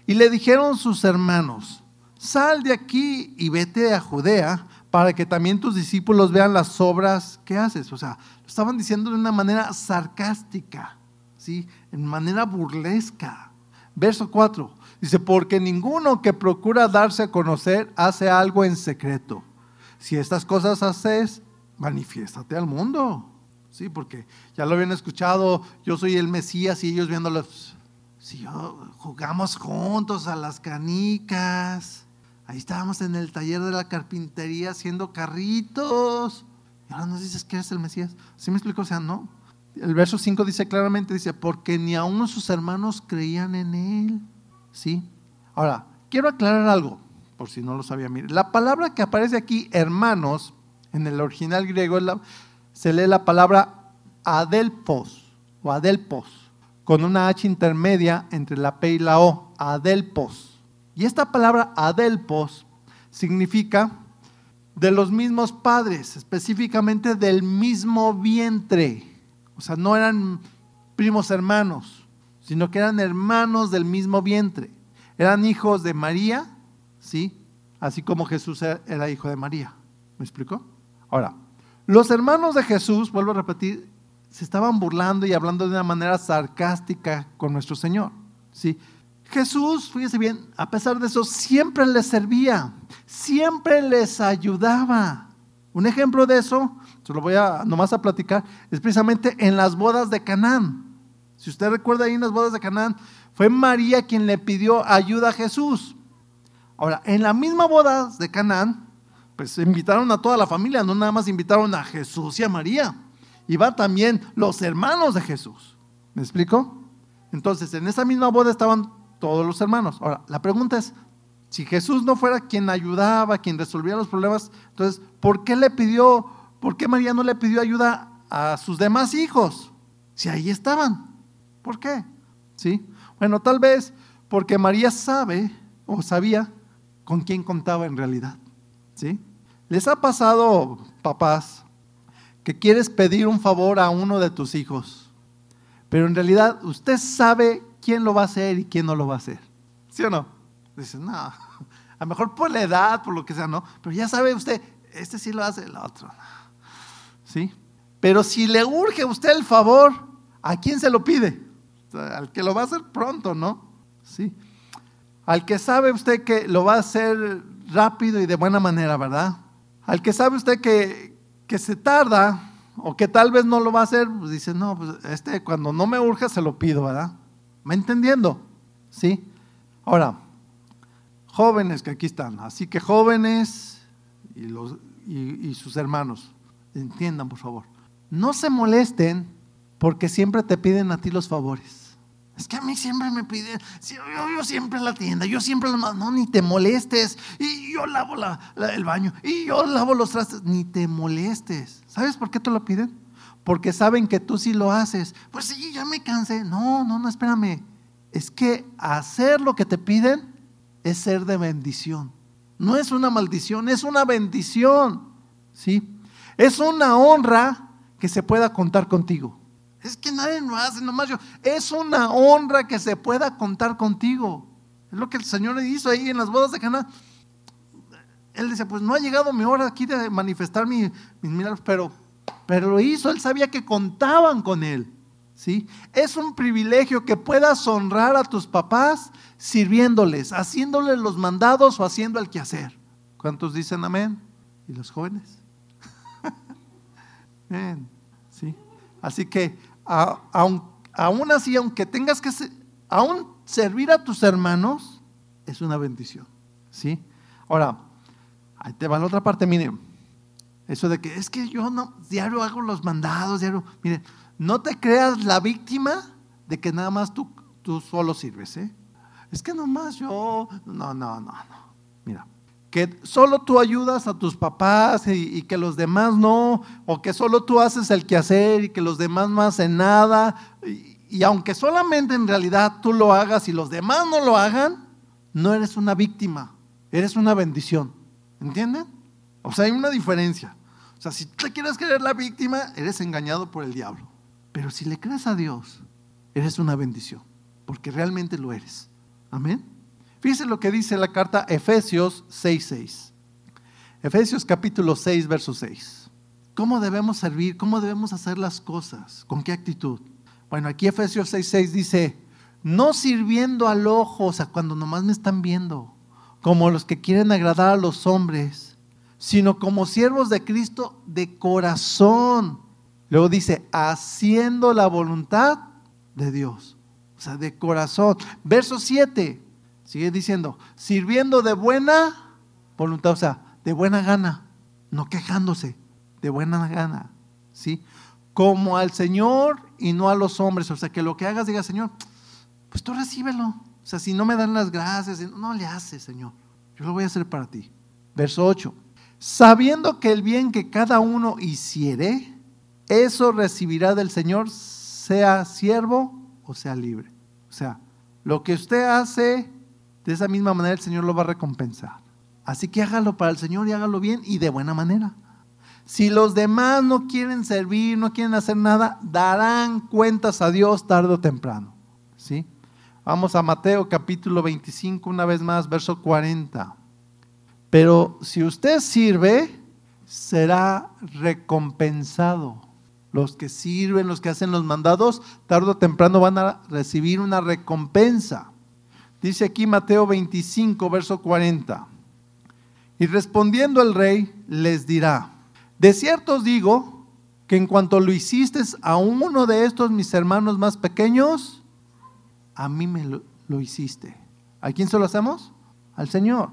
Y le dijeron sus hermanos, sal de aquí y vete a Judea para que también tus discípulos vean las obras que haces. O sea, estaban diciendo de una manera sarcástica, ¿sí? En manera burlesca. Verso 4. Dice, porque ninguno que procura darse a conocer hace algo en secreto. Si estas cosas haces, manifiéstate al mundo. Sí, porque ya lo habían escuchado, yo soy el Mesías y ellos viéndolos. Si yo jugamos juntos a las canicas, ahí estábamos en el taller de la carpintería haciendo carritos. Y ahora nos dices que eres el Mesías. ¿Sí me explico? O sea, no. El verso 5 dice claramente, dice, porque ni aún sus hermanos creían en él. ¿Sí? Ahora, quiero aclarar algo, por si no lo sabía. Mire, la palabra que aparece aquí, hermanos, en el original griego se lee la palabra adelpos o adelpos, con una H intermedia entre la P y la O, adelpos. Y esta palabra adelpos significa de los mismos padres, específicamente del mismo vientre. O sea, no eran primos hermanos, sino que eran hermanos del mismo vientre. Eran hijos de María, ¿sí? Así como Jesús era hijo de María. ¿Me explicó? Ahora, los hermanos de Jesús, vuelvo a repetir, se estaban burlando y hablando de una manera sarcástica con nuestro Señor. ¿sí? Jesús, fíjese bien, a pesar de eso, siempre les servía, siempre les ayudaba. Un ejemplo de eso, se lo voy a nomás a platicar, es precisamente en las bodas de Canaán. Si usted recuerda ahí en las bodas de Canaán, fue María quien le pidió ayuda a Jesús. Ahora, en la misma boda de Canaán, pues invitaron a toda la familia, no nada más invitaron a Jesús y a María. Iban también los hermanos de Jesús. ¿Me explico? Entonces, en esa misma boda estaban todos los hermanos. Ahora, la pregunta es, si Jesús no fuera quien ayudaba, quien resolvía los problemas, entonces, ¿por qué le pidió, por qué María no le pidió ayuda a sus demás hijos? Si ahí estaban. ¿Por qué? ¿Sí? Bueno, tal vez porque María sabe o sabía con quién contaba en realidad. ¿Sí? ¿Les ha pasado, papás, que quieres pedir un favor a uno de tus hijos, pero en realidad usted sabe quién lo va a hacer y quién no lo va a hacer? ¿Sí o no? Dices, no, a lo mejor por la edad, por lo que sea, no, pero ya sabe usted, este sí lo hace, el otro. ¿Sí? Pero si le urge a usted el favor, ¿a quién se lo pide? al que lo va a hacer pronto, ¿no? Sí. Al que sabe usted que lo va a hacer rápido y de buena manera, ¿verdad? Al que sabe usted que, que se tarda o que tal vez no lo va a hacer, pues dice, no, pues este cuando no me urge se lo pido, ¿verdad? ¿Me entendiendo? ¿Sí? Ahora, jóvenes que aquí están, así que jóvenes y, y sus hermanos, entiendan por favor, no se molesten porque siempre te piden a ti los favores. Es que a mí siempre me piden, yo, siempre la tienda, yo siempre lo no, ni te molestes. Y yo lavo el baño, y yo lavo los trastes, ni te molestes. ¿Sabes por qué te lo piden? Porque saben que tú sí lo haces. Pues sí, ya me cansé. No, no, no, espérame. Es que hacer lo que te piden es ser de bendición. No es una maldición, es una bendición. ¿Sí? Es una honra que se pueda contar contigo. Es que nadie lo hace, nomás yo. Es una honra que se pueda contar contigo. Es lo que el Señor le hizo ahí en las bodas de Cana. Él dice, pues no ha llegado mi hora aquí de manifestar mis milagros, pero, pero lo hizo. Él sabía que contaban con él. ¿sí? Es un privilegio que puedas honrar a tus papás sirviéndoles, haciéndoles los mandados o haciendo el quehacer. ¿Cuántos dicen amén? ¿Y los jóvenes? Bien, ¿sí? Así que aún, así, aunque tengas que aún servir a tus hermanos, es una bendición. ¿Sí? Ahora, ahí te va la otra parte, miren. Eso de que es que yo no, diario hago los mandados, diario. Miren, no te creas la víctima de que nada más tú, tú solo sirves, ¿eh? Es que nomás yo. No, no, no, no que solo tú ayudas a tus papás y, que los demás no, o que solo tú haces el quehacer y que los demás no hacen nada, y, y, aunque solamente en realidad tú lo hagas y los demás no lo hagan, no eres una víctima, eres una bendición. ¿Entienden? O sea, hay una diferencia. O sea, si te quieres creer la víctima, eres engañado por el diablo. Pero si le crees a Dios, eres una bendición, porque realmente lo eres. Amén. Fíjense lo que dice la carta Efesios 6:6. Efesios capítulo 6, verso 6. ¿Cómo debemos servir? ¿Cómo debemos hacer las cosas? ¿Con qué actitud? Bueno, aquí Efesios 6:6 dice, no sirviendo al ojo, o sea, cuando nomás me están viendo, como los que quieren agradar a los hombres, sino como siervos de Cristo de corazón. Luego dice, haciendo la voluntad de Dios. O sea, de corazón. Verso 7, sigue diciendo, sirviendo de buena voluntad, o sea, de buena gana, no quejándose, de buena gana, ¿sí? Como al Señor y no a los hombres. O sea, que lo que hagas diga, Señor, pues tú recíbelo. O sea, si no me dan las gracias, no le haces, Señor. Yo lo voy a hacer para ti. Verso 8 sabiendo que el bien que cada uno hiciere, eso recibirá del Señor, sea siervo o sea libre. O sea, lo que usted hace, de esa misma manera el Señor lo va a recompensar. Así que hágalo para el Señor y hágalo bien y de buena manera. Si los demás no quieren servir, no quieren hacer nada, darán cuentas a Dios tarde o temprano. ¿Sí? Vamos a Mateo capítulo 25, una vez más, verso 40. Pero si usted sirve, será recompensado. Los que sirven, los que hacen los mandados, tarde o temprano van a recibir una recompensa. Dice aquí Mateo 25, verso 40. Y respondiendo el rey, les dirá, de cierto os digo que en cuanto lo hiciste a uno de estos mis hermanos más pequeños, a mí me lo, lo hiciste. ¿A quién se lo hacemos? Al Señor.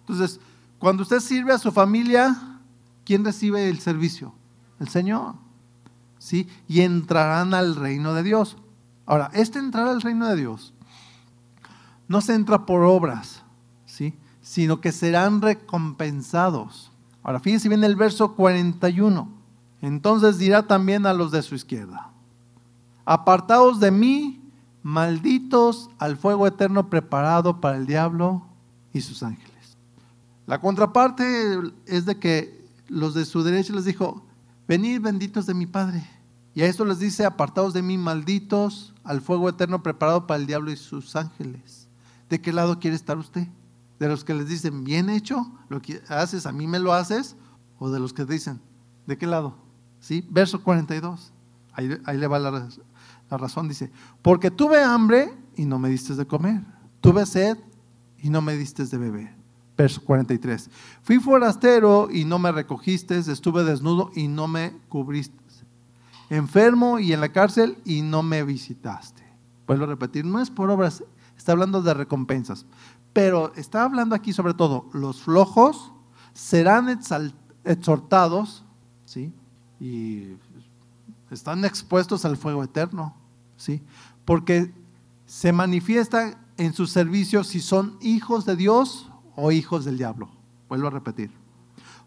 Entonces, cuando usted sirve a su familia, ¿quién recibe el servicio? El Señor. ¿Sí? Y entrarán al reino de Dios. Ahora, este entrar al reino de Dios no se entra por obras, ¿sí? Sino que serán recompensados. Ahora, fíjense bien el verso 41. Entonces dirá también a los de su izquierda, apartaos de mí, malditos al fuego eterno preparado para el diablo y sus ángeles. La contraparte es de que los de su derecha les dijo, venid benditos de mi Padre. Y a esto les dice, apartados de mí, malditos, al fuego eterno preparado para el diablo y sus ángeles. ¿De qué lado quiere estar usted? ¿De los que les dicen, bien hecho, lo que haces, a mí me lo haces? ¿O de los que dicen, ¿de qué lado? ¿Sí? Verso 42. Ahí, le va la, la razón, dice, porque tuve hambre y no me diste de comer. Tuve sed y no me diste de beber verso 43. Fui forastero y no me recogiste, estuve desnudo y no me cubriste, enfermo y en la cárcel y no me visitaste. Vuelvo a repetir, no es por obras, está hablando de recompensas, pero está hablando aquí sobre todo, los flojos serán exhortados, ¿sí? Y están expuestos al fuego eterno, ¿sí? Porque se manifiesta en su servicio si son hijos de Dios o hijos del diablo. Vuelvo a repetir.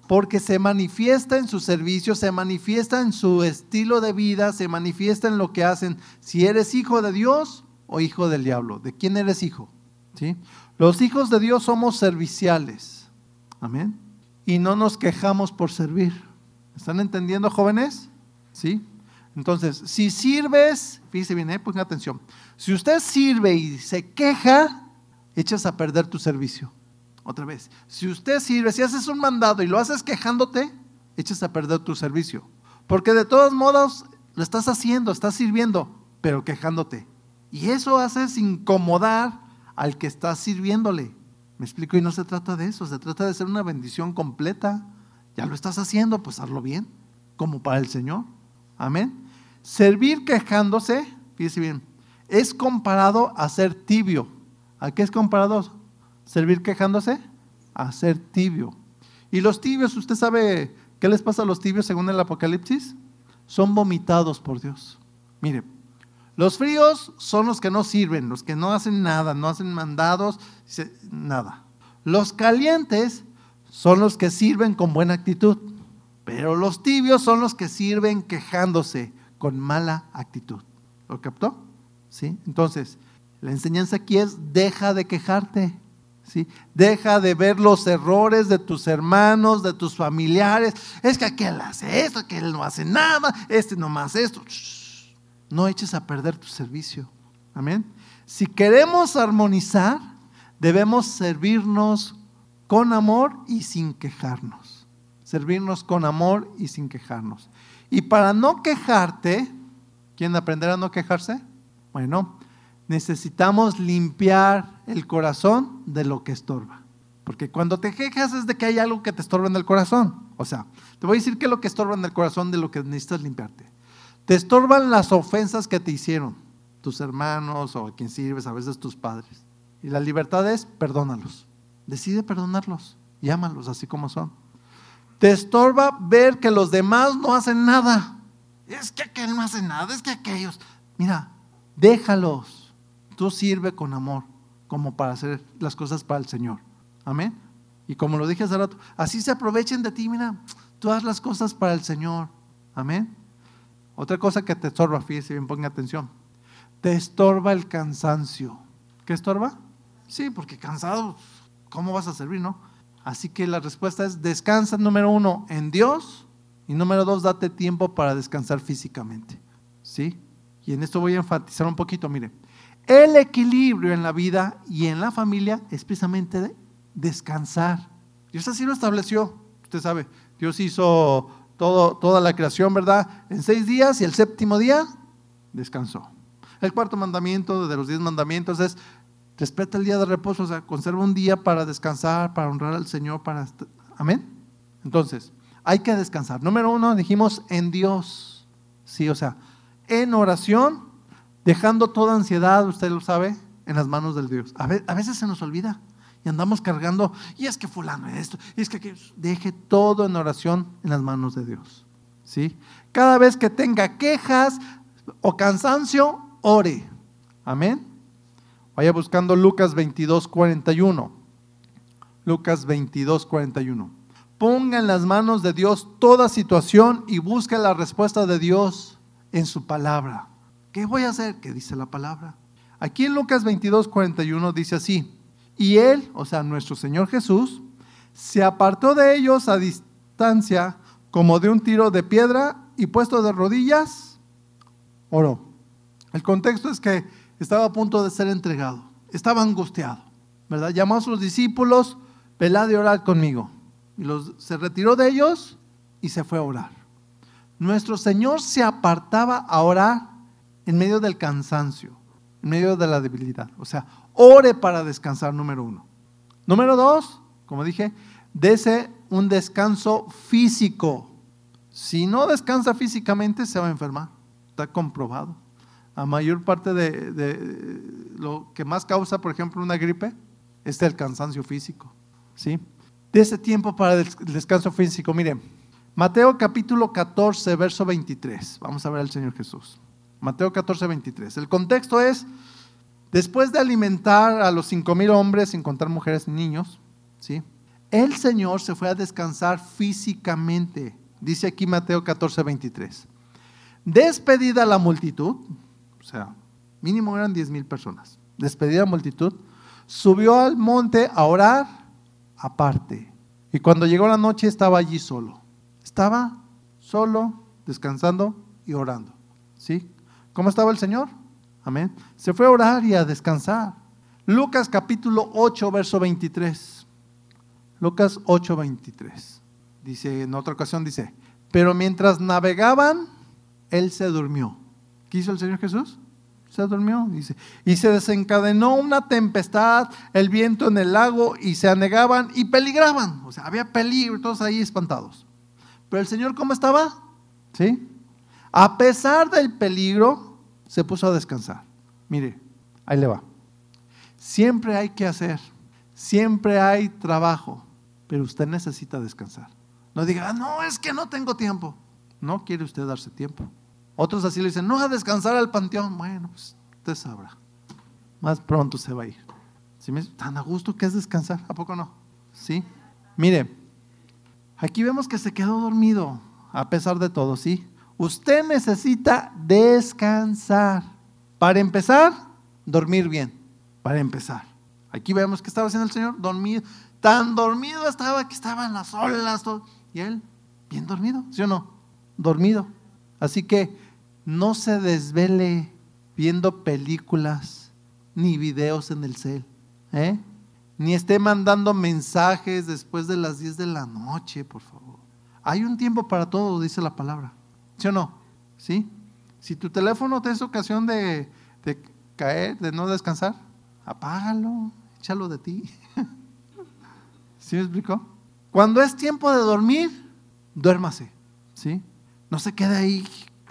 Porque se manifiesta en su servicio, se manifiesta en su estilo de vida, se manifiesta en lo que hacen. Si eres hijo de Dios o hijo del diablo. ¿De quién eres hijo? ¿Sí? Los hijos de Dios somos serviciales. Amén. Y no nos quejamos por servir. ¿Están entendiendo, jóvenes? ¿Sí? Entonces, si sirves, fíjese bien, eh, pongan atención. Si usted sirve y se queja, echas a perder tu servicio. Otra vez, si usted sirve, si haces un mandado y lo haces quejándote, echas a perder tu servicio. Porque de todos modos lo estás haciendo, estás sirviendo, pero quejándote. Y eso hace incomodar al que está sirviéndole. ¿Me explico? Y no se trata de eso, se trata de ser una bendición completa. Ya lo estás haciendo, pues hazlo bien, como para el Señor. Amén. Servir quejándose, fíjese bien, es comparado a ser tibio. ¿A qué es comparado? servir quejándose a ser tibio. Y los tibios, ¿usted sabe qué les pasa a los tibios según el Apocalipsis? Son vomitados por Dios. Mire, los fríos son los que no sirven, los que no hacen nada, no hacen mandados, nada. Los calientes son los que sirven con buena actitud, pero los tibios son los que sirven quejándose con mala actitud. ¿Lo captó? ¿Sí? Entonces, la enseñanza aquí es, deja de quejarte. ¿sí? Deja de ver los errores de tus hermanos, de tus familiares. Es que aquel hace esto, aquel no hace nada, este no más esto. No eches a perder tu servicio. Amén. Si queremos armonizar, debemos servirnos con amor y sin quejarnos. Servirnos con amor y sin quejarnos. Y para no quejarte, ¿quién aprenderá a no quejarse? Bueno, necesitamos limpiar el corazón de lo que estorba. Porque cuando te quejas es de que hay algo que te estorba en el corazón. O sea, te voy a decir que es lo que estorba en el corazón de lo que necesitas limpiarte. Te estorban las ofensas que te hicieron tus hermanos o a quien sirves, a veces tus padres. Y la libertad es perdónalos. Decide perdonarlos. Llámalos así como son. Te estorba ver que los demás no hacen nada. Es que aquel no hace nada, es que aquellos. Mira, déjalos tú sirve con amor, como para hacer las cosas para el Señor. Amén. Y como lo dije hace rato, así se aprovechen de ti, mira, tú haz las cosas para el Señor. Amén. Otra cosa que te estorba, fíjese bien, ponga atención. Te estorba el cansancio. ¿Qué estorba? Sí, porque cansado, ¿cómo vas a servir, no? Así que la respuesta es descansa, número uno, en Dios. Y número dos, date tiempo para descansar físicamente. ¿Sí? Y en esto voy a enfatizar un poquito, mire. El equilibrio en la vida y en la familia es precisamente de descansar. Dios así lo estableció. Usted sabe, Dios hizo toda la creación, ¿verdad? En seis días y el séptimo día descansó. El cuarto mandamiento de los diez mandamientos es respeta el día de reposo, o sea, conserva un día para descansar, para honrar al Señor, para... Amén. Entonces, hay que descansar. Número uno, dijimos en Dios. Sí, o sea, en oración dejando toda ansiedad, usted lo sabe, en las manos del Dios. A veces se nos olvida y andamos cargando, y es que fulano esto, y es que deje todo en oración en las manos de Dios. ¿Sí? Cada vez que tenga quejas o cansancio, ore. Amén. Vaya buscando Lucas 22, 41. Lucas 22, 41. Ponga en las manos de Dios toda situación y busque la respuesta de Dios en su palabra. ¿Qué voy a hacer? ¿Qué dice la palabra? Aquí en Lucas 22, 41 dice así, y él, o sea, nuestro Señor Jesús, se apartó de ellos a distancia como de un tiro de piedra y puesto de rodillas, oró. El contexto es que estaba a punto de ser entregado, estaba angustiado, ¿verdad? Llamó a sus discípulos, velad de orar conmigo. Y los, se retiró de ellos y se fue a orar. Nuestro Señor se apartaba a orar en medio del cansancio, en medio de la debilidad. O sea, ore para descansar, número uno. Número dos, como dije, dese un descanso físico. Si no descansa físicamente, se va a enfermar. Está comprobado. La mayor parte de, lo que más causa, por ejemplo, una gripe es el cansancio físico. ¿sí? ese tiempo para el descanso físico. Miren, Mateo capítulo 14, verso 23. Vamos a ver al Señor Jesús. Mateo 14, 23. El contexto es, después de alimentar a los cinco mil hombres, sin contar mujeres y niños, ¿sí? el Señor se fue a descansar físicamente. Dice aquí Mateo 14, 23. Despedida la multitud, o sea, mínimo eran 10 mil personas. Despedida la multitud, subió al monte a orar aparte. Y cuando llegó la noche estaba allí solo. Estaba solo, descansando y orando. ¿Sí? ¿Cómo estaba el Señor? Amén. Se fue a orar y a descansar. Lucas capítulo 8, verso 23. Lucas 8, 23. Dice, en otra ocasión dice, pero mientras navegaban, él se durmió. ¿Qué hizo el Señor Jesús? Se durmió, dice. Y se desencadenó una tempestad, el viento en el lago, y se anegaban y peligraban. O sea, había peligro, todos ahí espantados. Pero el Señor, ¿cómo estaba? ¿Sí? A pesar del peligro, se puso a descansar. Mire, ahí le va. Siempre hay que hacer, siempre hay trabajo, pero usted necesita descansar. No diga, ah, no, es que no tengo tiempo. No quiere usted darse tiempo. Otros así le dicen, no a descansar al panteón. Bueno, pues usted sabrá. Más pronto se va a ir. ¿Sí me, tan a gusto que es descansar, ¿a poco no? Sí. Mire, aquí vemos que se quedó dormido a pesar de todo, ¿sí? Usted necesita descansar. Para empezar, dormir bien. Para empezar. Aquí vemos que estaba haciendo el Señor, dormido. Tan dormido estaba que estaba en las olas. Todo. Y él, bien dormido, ¿sí o no? Dormido. Así que no se desvele viendo películas ni videos en el cel. ¿eh? Ni esté mandando mensajes después de las 10 de la noche, por favor. Hay un tiempo para todo, dice la palabra. ¿Sí o no? ¿Sí? Si tu teléfono te es ocasión de, caer, de no descansar, apágalo, échalo de ti. ¿Sí me explico? Cuando es tiempo de dormir, duérmase. ¿Sí? No se quede ahí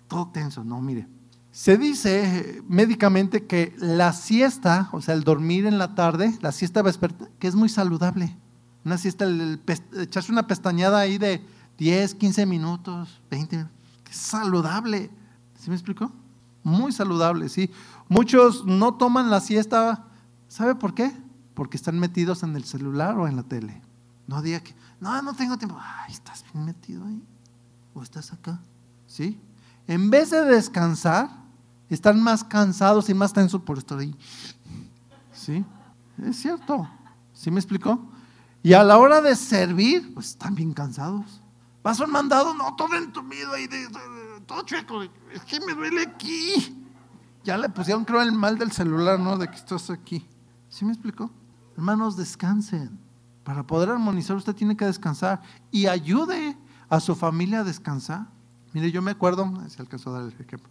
todo tenso. No, mire. Se dice médicamente que la siesta, o sea, el dormir en la tarde, la siesta vespertina, que es muy saludable. Una siesta, echarse una pestañada ahí de 10, 15 minutos, 20 que es saludable. ¿Sí me explico? Muy saludable, sí. Muchos no toman la siesta, ¿sabe por qué? Porque están metidos en el celular o en la tele. No diga que, no, no tengo tiempo. Ay, estás bien metido ahí. O estás acá. ¿Sí? En vez de descansar, están más cansados y más tensos por estar ahí. ¿Sí? Es cierto. ¿Sí me explicó? Y a la hora de servir, pues están bien cansados. Vas a un mandado, no, todo entumido ahí, todo chueco. Es que me duele aquí. Ya le pusieron, creo, el mal del celular, ¿no? De que estás aquí. ¿Sí me explicó? Hermanos, descansen. Para poder armonizar, usted tiene que descansar y ayude a su familia a descansar. Mire, yo me acuerdo, si alcanzó a dar el ejemplo.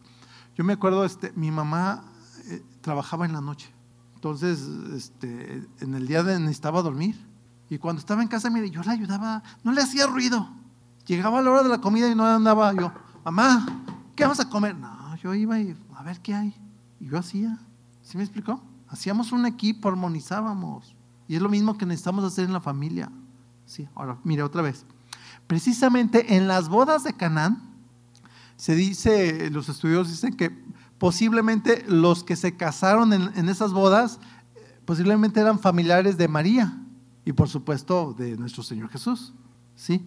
Yo me acuerdo, este, mi mamá eh, trabajaba en la noche. Entonces, este, en el día de, necesitaba dormir. Y cuando estaba en casa, mire, yo la ayudaba, no le hacía ruido. Llegaba la hora de la comida y no andaba yo, mamá, ¿qué vamos a comer? No, yo iba y a ver qué hay. Y yo hacía. ¿Sí me explicó? Hacíamos un equipo, armonizábamos. Y es lo mismo que necesitamos hacer en la familia. Sí, ahora, mire otra vez. Precisamente en las bodas de Canaán, se dice, los estudios dicen que posiblemente los que se casaron en, en esas bodas, posiblemente eran familiares de María y por supuesto de nuestro Señor Jesús. ¿sí?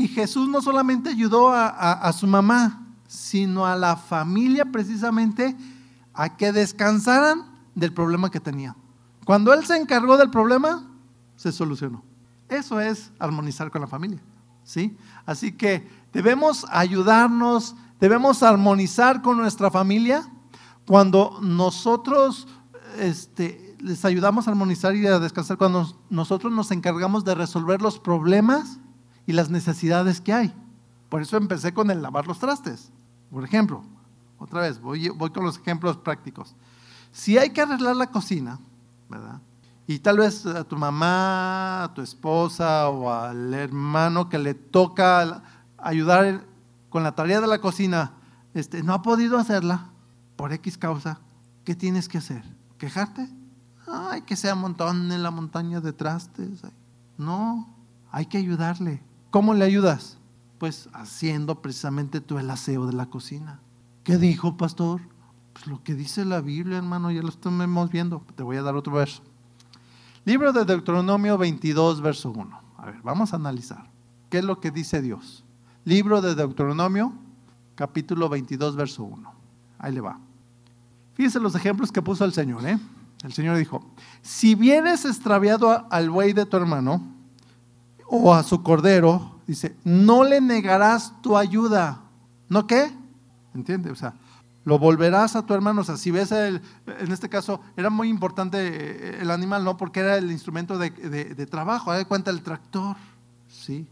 Y Jesús no solamente ayudó a, su mamá, sino a la familia precisamente a que descansaran del problema que tenían. Cuando Él se encargó del problema, se solucionó. Eso es armonizar con la familia. ¿sí? Así que debemos ayudarnos, debemos armonizar con nuestra familia cuando nosotros este, les ayudamos a armonizar y a descansar, cuando nosotros nos encargamos de resolver los problemas y las necesidades que hay. Por eso empecé con el lavar los trastes. Por ejemplo, otra vez, voy, voy con los ejemplos prácticos. Si hay que arreglar la cocina, ¿verdad? Y tal vez a tu mamá, a tu esposa o al hermano que le toca ayudar con la tarea de la cocina, este, no ha podido hacerla por X causa, ¿qué tienes que hacer? ¿Quejarte? Ay, que sea montón en la montaña de trastes. No, hay que ayudarle. ¿Cómo le ayudas? Pues haciendo precisamente tú el aseo de la cocina. ¿Qué dijo, pastor? Pues lo que dice la Biblia, hermano, ya lo estamos viendo. Te voy a dar otro verso. Libro de Deuteronomio 22, verso 1. A ver, vamos a analizar. ¿Qué es lo que dice Dios? Libro de Deuteronomio, capítulo 22, verso 1. Ahí le va. Fíjense los ejemplos que puso el Señor. ¿eh? El Señor dijo, si vienes extraviado al buey de tu hermano, o a su cordero, dice, no le negarás tu ayuda. ¿No qué? ¿Entiende? O sea, lo volverás a tu hermano. O sea, si ves, el, en este caso, era muy importante eh, el animal, ¿no? Porque era el instrumento de, trabajo. de cuenta el tractor. ¿Sí?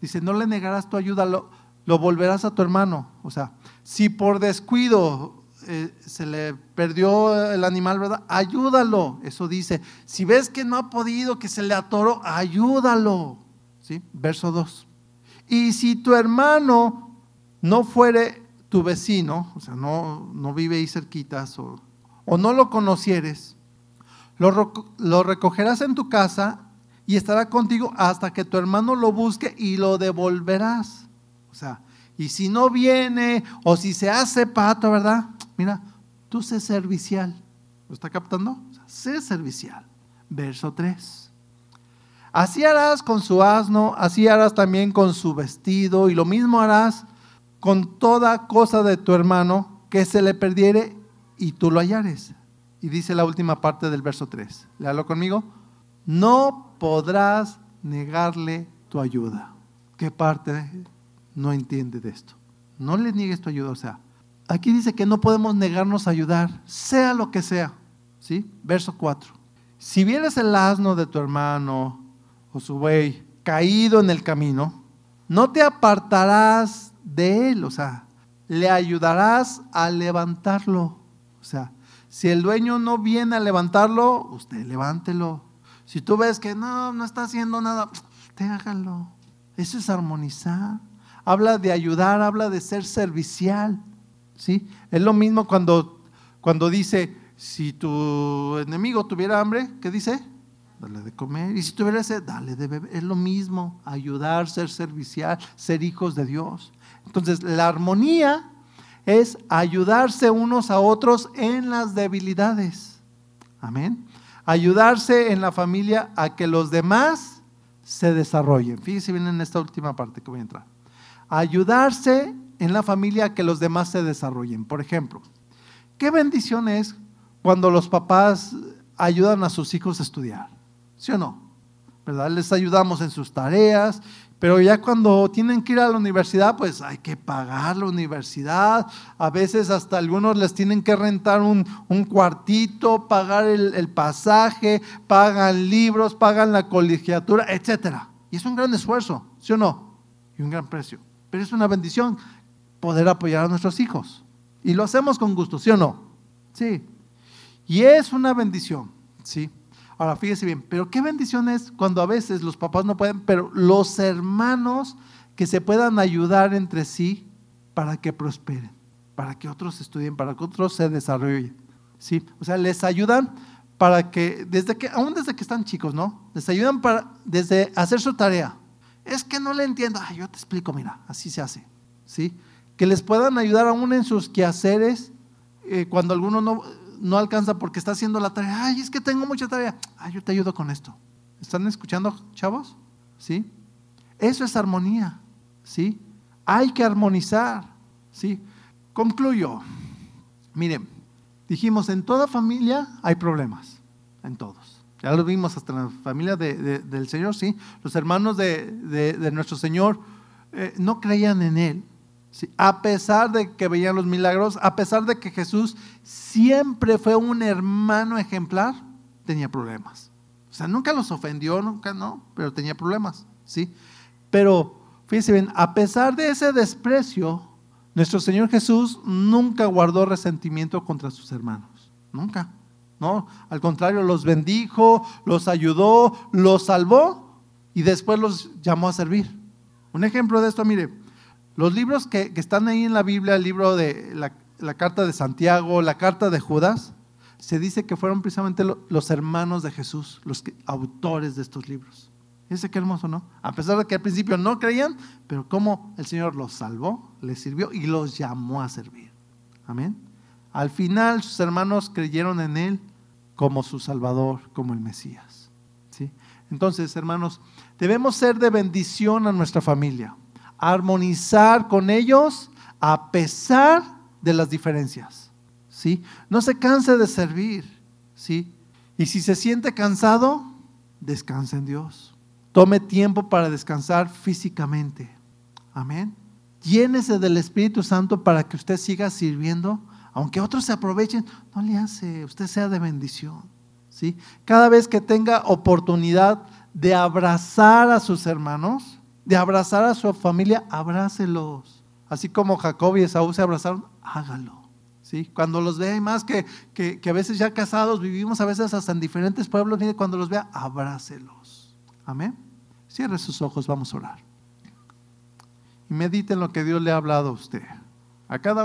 Dice, no le negarás tu ayuda, lo, lo volverás a tu hermano. O sea, si por descuido eh, se le perdió el animal, ¿verdad? Ayúdalo, eso dice. Si ves que no ha podido, que se le atoró, ayúdalo. ¿Sí? Verso 2. Y si tu hermano no fuere tu vecino, o sea, no, no vive ahí cerquitas, o, o no lo conocieres, lo, lo recogerás en tu casa y estará contigo hasta que tu hermano lo busque y lo devolverás. O sea, y si no viene o si se hace pato, ¿verdad? Mira, tú sé servicial. ¿Lo está captando? sé servicial. Verso 3. Así harás con su asno, así harás también con su vestido, y lo mismo harás con toda cosa de tu hermano que se le perdiere y tú lo hallares. Y dice la última parte del verso 3. Léalo conmigo. No podrás negarle tu ayuda. ¿Qué parte no entiende de esto? No le niegues tu ayuda. O sea, aquí dice que no podemos negarnos a ayudar, sea lo que sea. ¿Sí? Verso 4. Si vieres el asno de tu hermano o su buey caído en el camino, no te apartarás de él, o sea, le ayudarás a levantarlo. O sea, si el dueño no viene a levantarlo, usted levántelo. Si tú ves que no, no está haciendo nada, usted hágalo. Eso es armonizar. Habla de ayudar, habla de ser servicial. Es lo mismo cuando, cuando dice, si tu enemigo tuviera hambre, ¿qué dice? Dale de comer. Y si tuviera sed, dale de beber. Es lo mismo, ayudar, ser servicial, ser hijos de Dios. Entonces, la armonía es ayudarse unos a otros en las debilidades. Amén. Ayudarse en la familia a que los demás se desarrollen. Fíjense bien en esta última parte que voy a entrar. Ayudarse en la familia que los demás se desarrollen. Por ejemplo, qué bendición es cuando los papás ayudan a sus hijos a estudiar. ¿Sí o no? ¿Verdad? Les ayudamos en sus tareas, pero ya cuando tienen que ir a la universidad, pues hay que pagar la universidad. A veces hasta algunos les tienen que rentar un, cuartito, pagar el, el, pasaje, pagan libros, pagan la colegiatura, etc. Y es un gran esfuerzo, ¿sí o no? Y un gran precio. Pero es una bendición poder apoyar a nuestros hijos. Y lo hacemos con gusto, ¿sí o no? Sí. Y es una bendición, ¿sí? Ahora, fíjese bien, pero qué bendición es cuando a veces los papás no pueden, pero los hermanos que se puedan ayudar entre sí para que prosperen, para que otros estudien, para que otros se desarrollen. ¿sí? O sea, les ayudan para que, desde que, aún desde que están chicos, ¿no? Les ayudan para, desde hacer su tarea. Es que no le entiendo. Ay, yo te explico, mira, así se hace. ¿sí? Que les puedan ayudar aún en sus quehaceres eh, cuando alguno no no alcanza porque está haciendo la tarea. Ay, es que tengo mucha tarea. Ay, yo te ayudo con esto. ¿Están escuchando, chavos? ¿Sí? Eso es armonía. ¿Sí? Hay que armonizar. ¿Sí? Concluyo. Miren, dijimos, en toda familia hay problemas. En todos. Ya lo vimos hasta en la familia del Señor, ¿sí? Los hermanos de, nuestro Señor eh, no creían en Él a pesar de que veían los milagros, a pesar de que Jesús siempre fue un hermano ejemplar, tenía problemas. O sea, nunca los ofendió, nunca no, pero tenía problemas, ¿sí? Pero fíjense bien, a pesar de ese desprecio, nuestro Señor Jesús nunca guardó resentimiento contra sus hermanos, nunca. No, al contrario, los bendijo, los ayudó, los salvó y después los llamó a servir. Un ejemplo de esto, mire, los libros que, están ahí en la Biblia, el libro de la, carta de Santiago, la carta de Judas, se dice que fueron precisamente los hermanos de Jesús, los autores de estos libros. Ese qué hermoso, ¿no? A pesar de que al principio no creían, pero cómo el Señor los salvó, les sirvió y los llamó a servir. Amén. Al final sus hermanos creyeron en Él como su Salvador, como el Mesías. ¿sí? Entonces, hermanos, debemos ser de bendición a nuestra familia armonizar con ellos a pesar de las diferencias. ¿sí? No se canse de servir. ¿sí? Y si se siente cansado, descanse en Dios. Tome tiempo para descansar físicamente. Amén. Llénese del Espíritu Santo para que usted siga sirviendo. Aunque otros se aprovechen, no le hace, usted sea de bendición. ¿sí? Cada vez que tenga oportunidad de abrazar a sus hermanos, de abrazar a su familia, abrácelos. Así como Jacob y Esaú se abrazaron, hágalo. ¿sí? Cuando los vea, y más que, que, a veces ya casados, vivimos a veces hasta en diferentes pueblos, mire, cuando los vea, abrácelos. Amén. Cierre sus ojos, vamos a orar. Y mediten lo que Dios le ha hablado a usted. A cada uno.